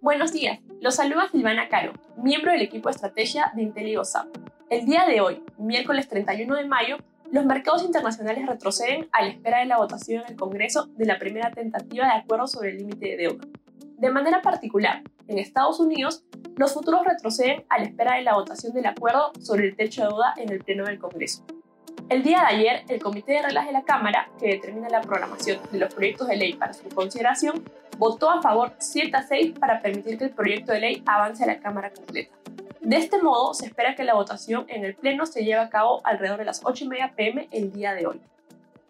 Buenos días, los saluda Silvana Caro, miembro del equipo de estrategia de IntelliGoSap. El día de hoy, miércoles 31 de mayo, los mercados internacionales retroceden a la espera de la votación en el Congreso de la primera tentativa de acuerdo sobre el límite de deuda. De manera particular, en Estados Unidos, los futuros retroceden a la espera de la votación del acuerdo sobre el techo de deuda en el Pleno del Congreso. El día de ayer, el Comité de Reglas de la Cámara, que determina la programación de los proyectos de ley para su consideración, votó a favor 7 a 6 para permitir que el proyecto de ley avance a la Cámara completa. De este modo, se espera que la votación en el Pleno se lleve a cabo alrededor de las 8 y media pm el día de hoy.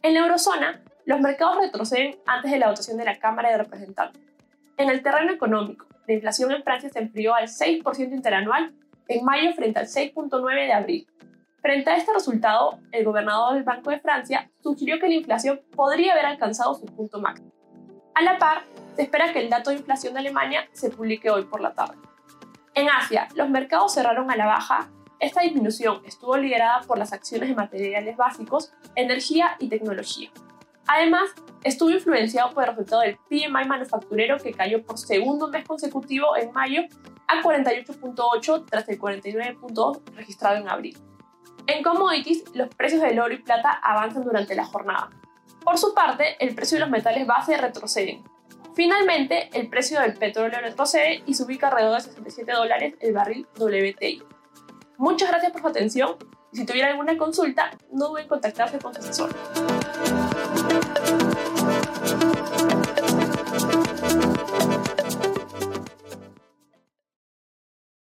En la eurozona, los mercados retroceden antes de la votación de la Cámara de Representantes. En el terreno económico, la inflación en Francia se enfrió al 6% interanual en mayo frente al 6.9% de abril. Frente a este resultado, el gobernador del Banco de Francia sugirió que la inflación podría haber alcanzado su punto máximo. A la par, se espera que el dato de inflación de Alemania se publique hoy por la tarde. En Asia, los mercados cerraron a la baja. Esta disminución estuvo liderada por las acciones de materiales básicos, energía y tecnología. Además, estuvo influenciado por el resultado del PMI manufacturero que cayó por segundo mes consecutivo en mayo a 48.8 tras el 49.2 registrado en abril. En commodities, los precios del oro y plata avanzan durante la jornada. Por su parte, el precio de los metales base retroceden, Finalmente, el precio del petróleo retrocede y se ubica alrededor de 67 dólares el barril WTI. Muchas gracias por su atención y si tuviera alguna consulta, no duden en contactarse con su asesor.